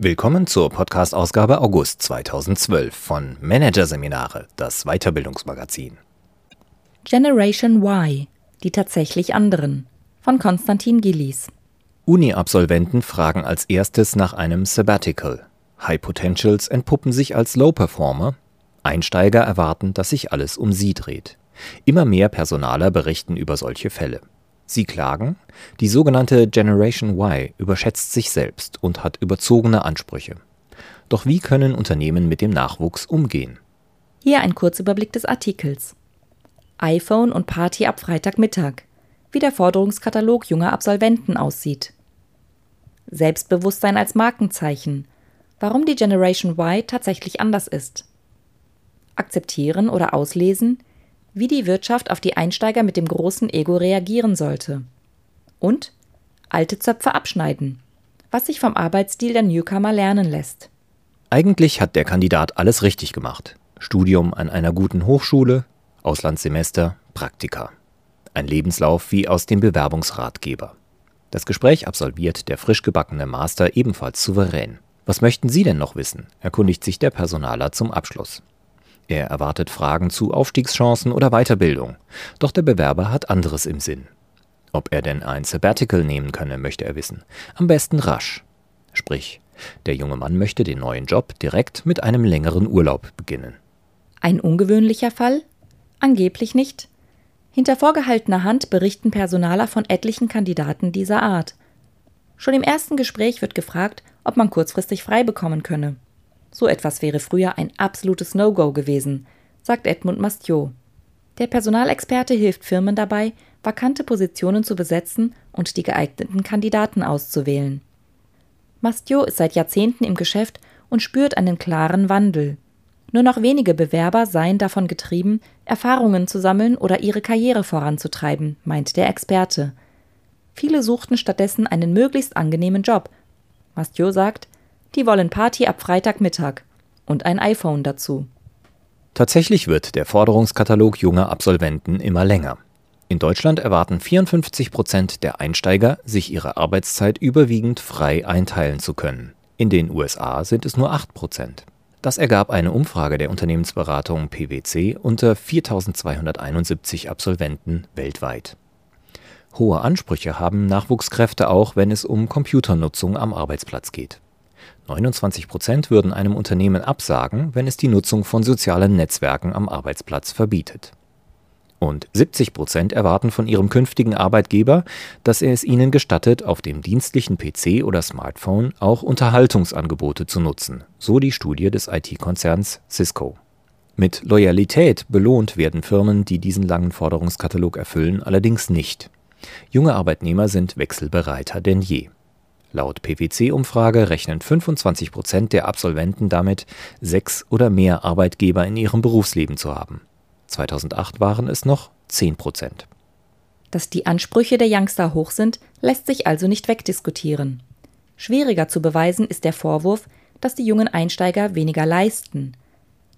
Willkommen zur Podcast-Ausgabe August 2012 von Managerseminare, das Weiterbildungsmagazin. Generation Y, die tatsächlich anderen, von Konstantin Gillies. Uni-Absolventen fragen als erstes nach einem Sabbatical. High Potentials entpuppen sich als Low Performer. Einsteiger erwarten, dass sich alles um sie dreht. Immer mehr Personaler berichten über solche Fälle. Sie klagen, die sogenannte Generation Y überschätzt sich selbst und hat überzogene Ansprüche. Doch wie können Unternehmen mit dem Nachwuchs umgehen? Hier ein Kurzüberblick des Artikels. iPhone und Party ab Freitagmittag. Wie der Forderungskatalog junger Absolventen aussieht. Selbstbewusstsein als Markenzeichen. Warum die Generation Y tatsächlich anders ist. Akzeptieren oder auslesen, wie die Wirtschaft auf die Einsteiger mit dem großen Ego reagieren sollte. Und alte Zöpfe abschneiden, was sich vom Arbeitsstil der Newcomer lernen lässt. Eigentlich hat der Kandidat alles richtig gemacht. Studium an einer guten Hochschule, Auslandssemester, Praktika. Ein Lebenslauf wie aus dem Bewerbungsratgeber. Das Gespräch absolviert der frisch gebackene Master ebenfalls souverän. Was möchten Sie denn noch wissen? erkundigt sich der Personaler zum Abschluss. Er erwartet Fragen zu Aufstiegschancen oder Weiterbildung. Doch der Bewerber hat anderes im Sinn. Ob er denn ein Sabbatical nehmen könne, möchte er wissen. Am besten rasch. Sprich, der junge Mann möchte den neuen Job direkt mit einem längeren Urlaub beginnen. Ein ungewöhnlicher Fall? Angeblich nicht. Hinter vorgehaltener Hand berichten Personaler von etlichen Kandidaten dieser Art. Schon im ersten Gespräch wird gefragt, ob man kurzfristig frei bekommen könne. So etwas wäre früher ein absolutes No-Go gewesen, sagt Edmund Mastiot. Der Personalexperte hilft Firmen dabei, vakante Positionen zu besetzen und die geeigneten Kandidaten auszuwählen. Mastiot ist seit Jahrzehnten im Geschäft und spürt einen klaren Wandel. Nur noch wenige Bewerber seien davon getrieben, Erfahrungen zu sammeln oder ihre Karriere voranzutreiben, meint der Experte. Viele suchten stattdessen einen möglichst angenehmen Job. Mastiot sagt, die wollen Party ab Freitagmittag und ein iPhone dazu. Tatsächlich wird der Forderungskatalog junger Absolventen immer länger. In Deutschland erwarten 54 Prozent der Einsteiger, sich ihre Arbeitszeit überwiegend frei einteilen zu können. In den USA sind es nur 8 Prozent. Das ergab eine Umfrage der Unternehmensberatung PwC unter 4271 Absolventen weltweit. Hohe Ansprüche haben Nachwuchskräfte auch, wenn es um Computernutzung am Arbeitsplatz geht. 29 Prozent würden einem Unternehmen absagen, wenn es die Nutzung von sozialen Netzwerken am Arbeitsplatz verbietet. Und 70 Prozent erwarten von ihrem künftigen Arbeitgeber, dass er es ihnen gestattet, auf dem dienstlichen PC oder Smartphone auch Unterhaltungsangebote zu nutzen, so die Studie des IT-Konzerns Cisco. Mit Loyalität belohnt werden Firmen, die diesen langen Forderungskatalog erfüllen, allerdings nicht. Junge Arbeitnehmer sind wechselbereiter denn je. Laut PwC-Umfrage rechnen 25 Prozent der Absolventen damit, sechs oder mehr Arbeitgeber in ihrem Berufsleben zu haben. 2008 waren es noch 10 Prozent. Dass die Ansprüche der Youngster hoch sind, lässt sich also nicht wegdiskutieren. Schwieriger zu beweisen ist der Vorwurf, dass die jungen Einsteiger weniger leisten.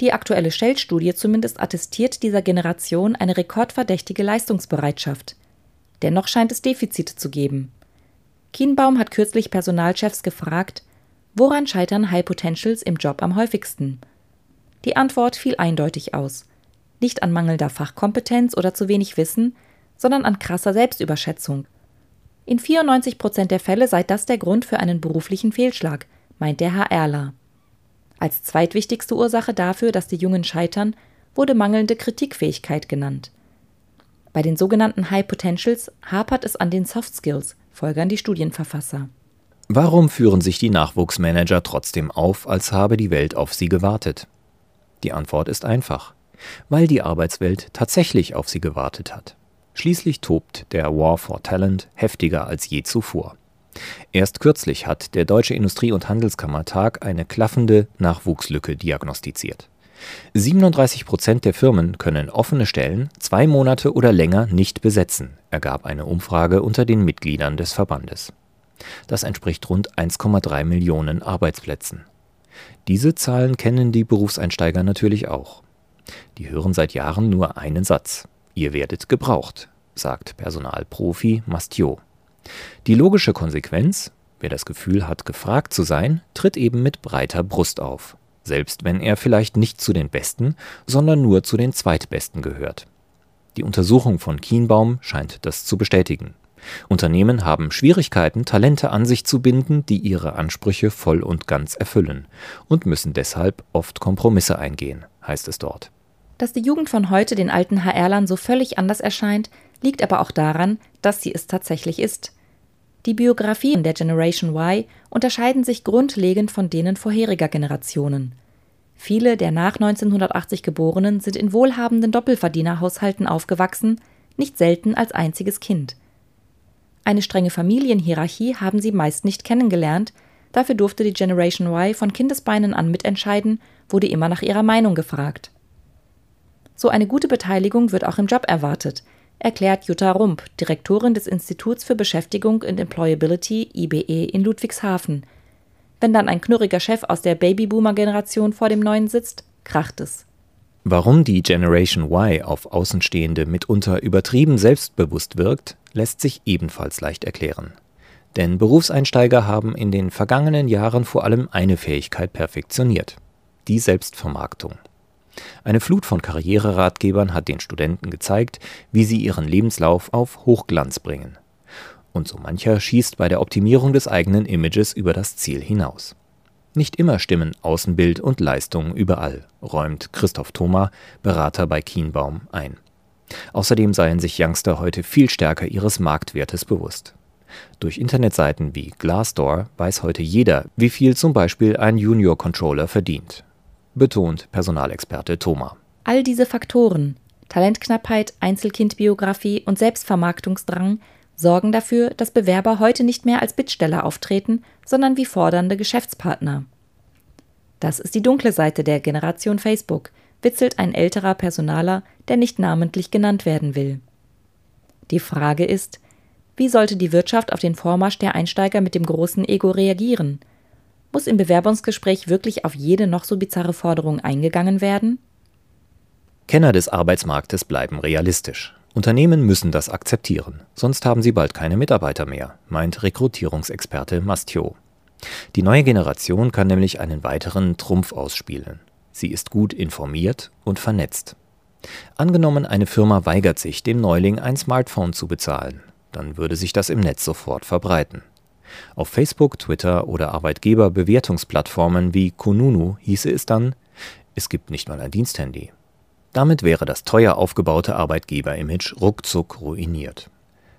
Die aktuelle Shell-Studie zumindest attestiert dieser Generation eine rekordverdächtige Leistungsbereitschaft. Dennoch scheint es Defizite zu geben. Kienbaum hat kürzlich Personalchefs gefragt, woran scheitern High Potentials im Job am häufigsten? Die Antwort fiel eindeutig aus. Nicht an mangelnder Fachkompetenz oder zu wenig Wissen, sondern an krasser Selbstüberschätzung. In 94 Prozent der Fälle sei das der Grund für einen beruflichen Fehlschlag, meint der HRler. Als zweitwichtigste Ursache dafür, dass die Jungen scheitern, wurde mangelnde Kritikfähigkeit genannt. Bei den sogenannten High Potentials hapert es an den Soft Skills, folgern die Studienverfasser. Warum führen sich die Nachwuchsmanager trotzdem auf, als habe die Welt auf sie gewartet? Die Antwort ist einfach. Weil die Arbeitswelt tatsächlich auf sie gewartet hat. Schließlich tobt der War for Talent heftiger als je zuvor. Erst kürzlich hat der Deutsche Industrie- und Handelskammertag eine klaffende Nachwuchslücke diagnostiziert. 37 Prozent der Firmen können offene Stellen zwei Monate oder länger nicht besetzen, ergab eine Umfrage unter den Mitgliedern des Verbandes. Das entspricht rund 1,3 Millionen Arbeitsplätzen. Diese Zahlen kennen die Berufseinsteiger natürlich auch. Die hören seit Jahren nur einen Satz. Ihr werdet gebraucht, sagt Personalprofi Mastiot. Die logische Konsequenz, Wer das Gefühl hat, gefragt zu sein, tritt eben mit breiter Brust auf, selbst wenn er vielleicht nicht zu den Besten, sondern nur zu den Zweitbesten gehört. Die Untersuchung von Kienbaum scheint das zu bestätigen. Unternehmen haben Schwierigkeiten, Talente an sich zu binden, die ihre Ansprüche voll und ganz erfüllen und müssen deshalb oft Kompromisse eingehen, heißt es dort. Dass die Jugend von heute den alten HR-Lern so völlig anders erscheint, liegt aber auch daran, dass sie es tatsächlich ist. Die Biografien der Generation Y unterscheiden sich grundlegend von denen vorheriger Generationen. Viele der nach 1980 Geborenen sind in wohlhabenden Doppelverdienerhaushalten aufgewachsen, nicht selten als einziges Kind. Eine strenge Familienhierarchie haben sie meist nicht kennengelernt, dafür durfte die Generation Y von Kindesbeinen an mitentscheiden, wurde immer nach ihrer Meinung gefragt. So eine gute Beteiligung wird auch im Job erwartet, erklärt Jutta Rump, Direktorin des Instituts für Beschäftigung und Employability IBE in Ludwigshafen. Wenn dann ein knurriger Chef aus der Babyboomer-Generation vor dem Neuen sitzt, kracht es. Warum die Generation Y auf Außenstehende mitunter übertrieben selbstbewusst wirkt, lässt sich ebenfalls leicht erklären. Denn Berufseinsteiger haben in den vergangenen Jahren vor allem eine Fähigkeit perfektioniert, die Selbstvermarktung. Eine Flut von Karriereratgebern hat den Studenten gezeigt, wie sie ihren Lebenslauf auf Hochglanz bringen. Und so mancher schießt bei der Optimierung des eigenen Images über das Ziel hinaus. Nicht immer stimmen Außenbild und Leistung überall, räumt Christoph Thoma, Berater bei Kienbaum, ein. Außerdem seien sich Youngster heute viel stärker ihres Marktwertes bewusst. Durch Internetseiten wie Glassdoor weiß heute jeder, wie viel zum Beispiel ein Junior Controller verdient, betont Personalexperte Thoma. All diese Faktoren Talentknappheit, Einzelkindbiografie und Selbstvermarktungsdrang sorgen dafür, dass Bewerber heute nicht mehr als Bittsteller auftreten, sondern wie fordernde Geschäftspartner. Das ist die dunkle Seite der Generation Facebook, witzelt ein älterer Personaler, der nicht namentlich genannt werden will. Die Frage ist, wie sollte die Wirtschaft auf den Vormarsch der Einsteiger mit dem großen Ego reagieren? Muss im Bewerbungsgespräch wirklich auf jede noch so bizarre Forderung eingegangen werden? Kenner des Arbeitsmarktes bleiben realistisch. Unternehmen müssen das akzeptieren, sonst haben sie bald keine Mitarbeiter mehr, meint Rekrutierungsexperte Mastio. Die neue Generation kann nämlich einen weiteren Trumpf ausspielen. Sie ist gut informiert und vernetzt. Angenommen, eine Firma weigert sich, dem Neuling ein Smartphone zu bezahlen, dann würde sich das im Netz sofort verbreiten. Auf Facebook, Twitter oder Arbeitgeberbewertungsplattformen wie Kununu hieße es dann, es gibt nicht mal ein Diensthandy. Damit wäre das teuer aufgebaute Arbeitgeberimage ruckzuck ruiniert.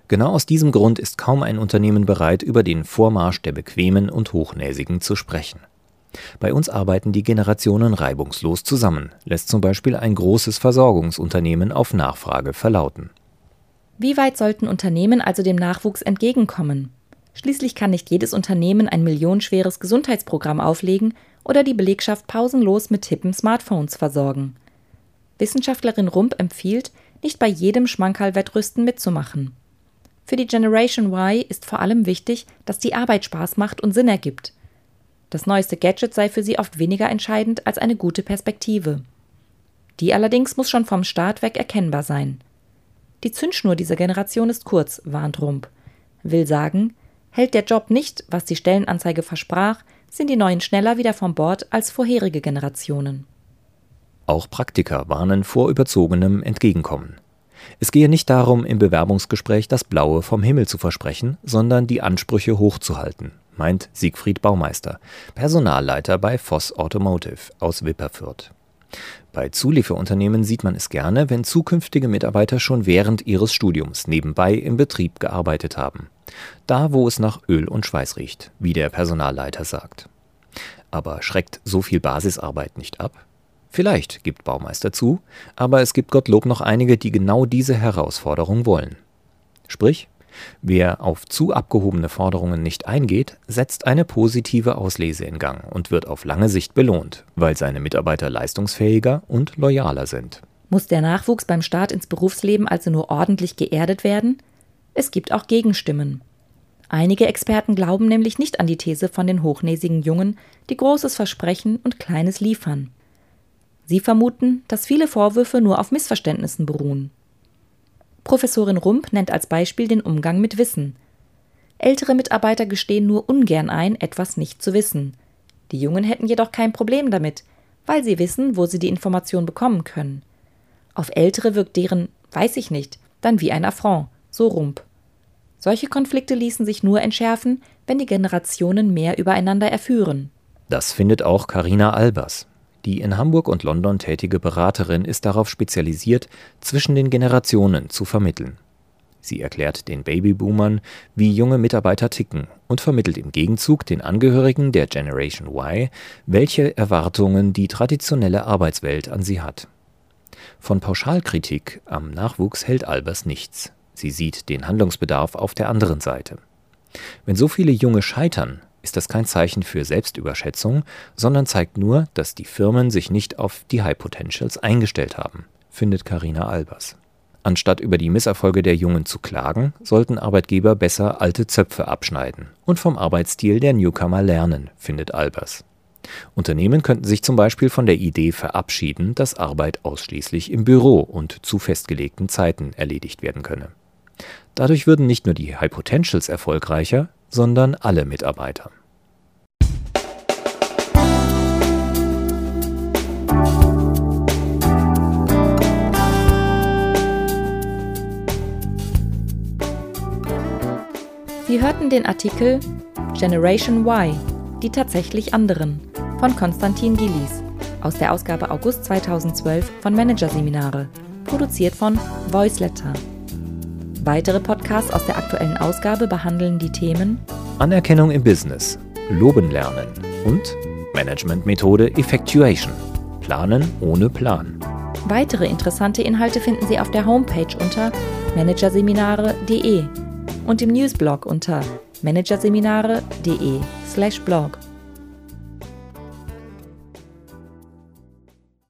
Genau aus diesem Grund ist kaum ein Unternehmen bereit, über den Vormarsch der Bequemen und Hochnäsigen zu sprechen. Bei uns arbeiten die Generationen reibungslos zusammen, lässt zum Beispiel ein großes Versorgungsunternehmen auf Nachfrage verlauten. Wie weit sollten Unternehmen also dem Nachwuchs entgegenkommen? Schließlich kann nicht jedes Unternehmen ein millionenschweres Gesundheitsprogramm auflegen oder die Belegschaft pausenlos mit hippen Smartphones versorgen. Wissenschaftlerin Rump empfiehlt, nicht bei jedem Schmankerl-Wettrüsten mitzumachen. Für die Generation Y ist vor allem wichtig, dass die Arbeit Spaß macht und Sinn ergibt. Das neueste Gadget sei für sie oft weniger entscheidend als eine gute Perspektive. Die allerdings muss schon vom Start weg erkennbar sein. Die Zündschnur dieser Generation ist kurz, warnt Rump. Will sagen, hält der Job nicht, was die Stellenanzeige versprach, sind die Neuen schneller wieder vom Bord als vorherige Generationen. Auch Praktiker warnen vor überzogenem Entgegenkommen. Es gehe nicht darum, im Bewerbungsgespräch das Blaue vom Himmel zu versprechen, sondern die Ansprüche hochzuhalten, meint Siegfried Baumeister, Personalleiter bei Voss Automotive aus Wipperfürth. Bei Zulieferunternehmen sieht man es gerne, wenn zukünftige Mitarbeiter schon während ihres Studiums nebenbei im Betrieb gearbeitet haben. Da, wo es nach Öl und Schweiß riecht, wie der Personalleiter sagt. Aber schreckt so viel Basisarbeit nicht ab? Vielleicht, gibt Baumeister zu, aber es gibt Gottlob noch einige, die genau diese Herausforderung wollen. Sprich, wer auf zu abgehobene Forderungen nicht eingeht, setzt eine positive Auslese in Gang und wird auf lange Sicht belohnt, weil seine Mitarbeiter leistungsfähiger und loyaler sind. Muss der Nachwuchs beim Start ins Berufsleben also nur ordentlich geerdet werden? Es gibt auch Gegenstimmen. Einige Experten glauben nämlich nicht an die These von den hochnäsigen Jungen, die Großes versprechen und Kleines liefern. Sie vermuten, dass viele Vorwürfe nur auf Missverständnissen beruhen. Professorin Rump nennt als Beispiel den Umgang mit Wissen. Ältere Mitarbeiter gestehen nur ungern ein, etwas nicht zu wissen. Die Jungen hätten jedoch kein Problem damit, weil sie wissen, wo sie die Information bekommen können. Auf Ältere wirkt deren weiß ich nicht dann wie ein Affront, so Rump. Solche Konflikte ließen sich nur entschärfen, wenn die Generationen mehr übereinander erführen. Das findet auch Karina Albers. Die in Hamburg und London tätige Beraterin ist darauf spezialisiert, zwischen den Generationen zu vermitteln. Sie erklärt den Babyboomern, wie junge Mitarbeiter ticken und vermittelt im Gegenzug den Angehörigen der Generation Y, welche Erwartungen die traditionelle Arbeitswelt an sie hat. Von Pauschalkritik am Nachwuchs hält Albers nichts. Sie sieht den Handlungsbedarf auf der anderen Seite. Wenn so viele Junge scheitern, ist das kein Zeichen für Selbstüberschätzung, sondern zeigt nur, dass die Firmen sich nicht auf die High Potentials eingestellt haben, findet Karina Albers. Anstatt über die Misserfolge der Jungen zu klagen, sollten Arbeitgeber besser alte Zöpfe abschneiden und vom Arbeitsstil der Newcomer lernen, findet Albers. Unternehmen könnten sich zum Beispiel von der Idee verabschieden, dass Arbeit ausschließlich im Büro und zu festgelegten Zeiten erledigt werden könne. Dadurch würden nicht nur die High Potentials erfolgreicher, sondern alle Mitarbeiter. Sie hörten den Artikel Generation Y, die tatsächlich anderen von Konstantin Gillies aus der Ausgabe August 2012 von Managerseminare, produziert von Voiceletter. Weitere Podcasts aus der aktuellen Ausgabe behandeln die Themen Anerkennung im Business, Loben lernen und Managementmethode Effectuation, Planen ohne Plan. Weitere interessante Inhalte finden Sie auf der Homepage unter managerseminare.de und im Newsblog unter managerseminare.de/blog.